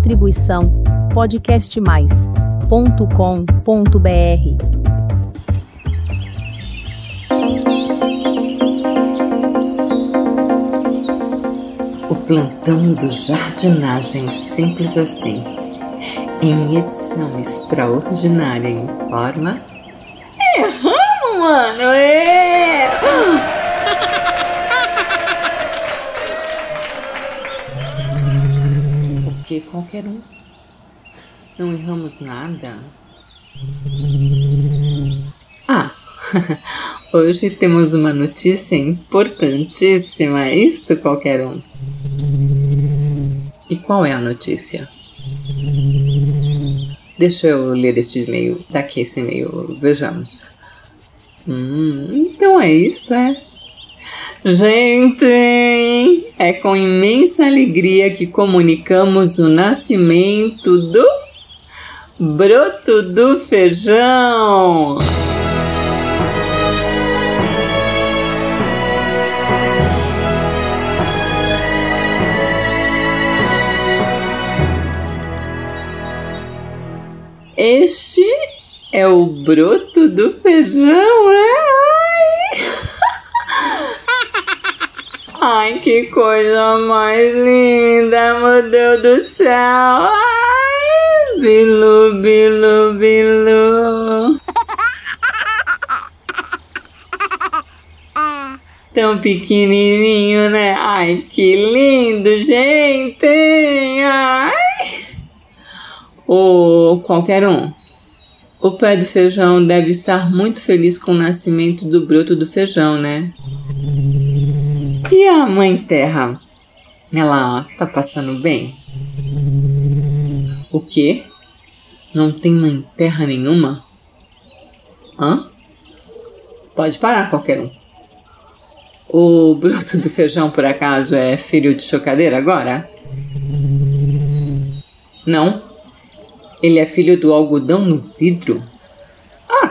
Distribuição podcastmais.com.br. O plantão do Jardinagem Simples Assim, em edição extraordinária em forma. Erramos, mano! É! Porque qualquer um. Não erramos nada. Ah! Hoje temos uma notícia importantíssima, é isto qualquer um. E qual é a notícia? Deixa eu ler este e-mail, daqui esse e-mail, vejamos. Hum, então é isso, é? Gente, é com imensa alegria que comunicamos o nascimento do broto do feijão. Este é o broto do feijão, é? Ai, que coisa mais linda, meu Deus do céu! Ai, bilu, bilu, bilu. Tão pequenininho, né? Ai, que lindo, gente! Ai! ou qualquer um. O pé do feijão deve estar muito feliz com o nascimento do broto do feijão, né? E a mãe terra? Ela tá passando bem? O quê? Não tem mãe terra nenhuma? Hã? Pode parar qualquer um. O broto do feijão, por acaso, é filho de chocadeira agora? Não? Ele é filho do algodão no vidro?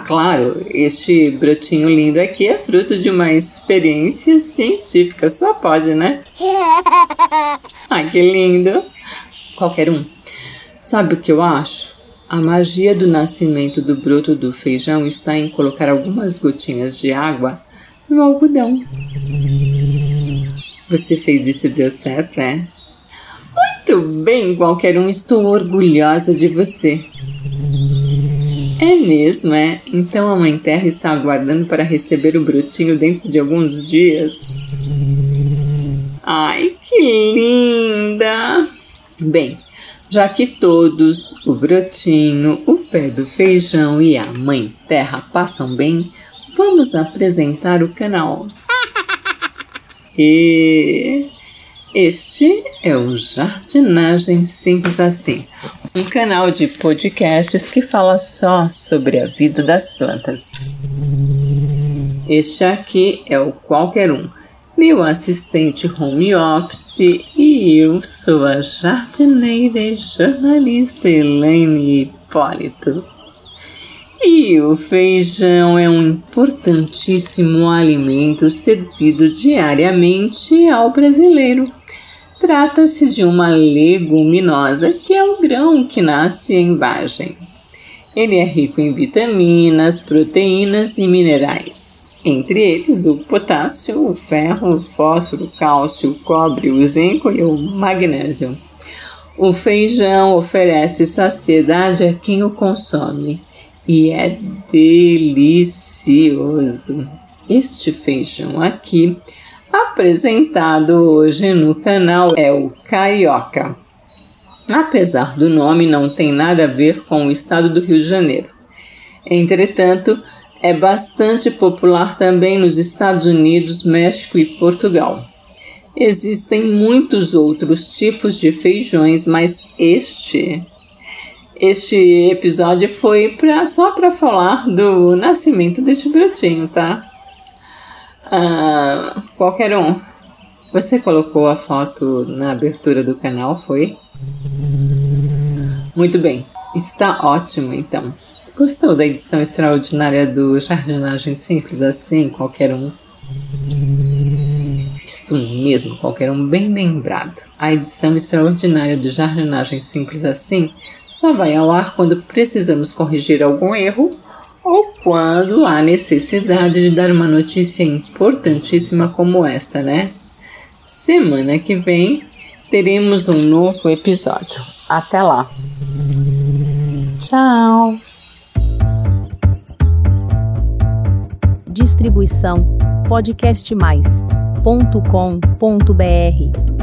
Claro, este brotinho lindo aqui é fruto de uma experiência científica, só pode, né? Ai, que lindo! Qualquer um. Sabe o que eu acho? A magia do nascimento do broto do feijão está em colocar algumas gotinhas de água no algodão. Você fez isso e deu certo, é? Muito bem, qualquer um, estou orgulhosa de você. É mesmo, é? Então a Mãe Terra está aguardando para receber o brotinho dentro de alguns dias. Ai, que linda! Bem, já que todos, o brotinho, o pé do feijão e a Mãe Terra passam bem, vamos apresentar o canal. E este é o Jardinagem Simples Assim, um canal de podcasts que fala só sobre a vida das plantas. Este aqui é o Qualquer Um, meu assistente home office e eu sou a jardineira e jornalista Elaine Hipólito. E o feijão é um importantíssimo alimento servido diariamente ao brasileiro Trata-se de uma leguminosa, que é o grão que nasce em vagem. Ele é rico em vitaminas, proteínas e minerais, entre eles o potássio, o ferro, o fósforo, o cálcio, o cobre, o zinco e o magnésio. O feijão oferece saciedade a quem o consome e é delicioso. Este feijão aqui apresentado hoje no canal é o Carioca. Apesar do nome, não tem nada a ver com o estado do Rio de Janeiro. Entretanto, é bastante popular também nos Estados Unidos, México e Portugal. Existem muitos outros tipos de feijões, mas este este episódio foi pra, só para falar do nascimento deste brotinho, tá? Ah, qualquer um. Você colocou a foto na abertura do canal, foi? Muito bem, está ótimo então. Gostou da edição extraordinária do Jardinagem Simples assim, qualquer um? Isso mesmo, qualquer um bem lembrado. A edição extraordinária do Jardinagem Simples Assim só vai ao ar quando precisamos corrigir algum erro ou quando há necessidade de dar uma notícia importantíssima como esta, né? Semana que vem teremos um novo episódio. Até lá! Tchau! Distribuição podcastmais.com.br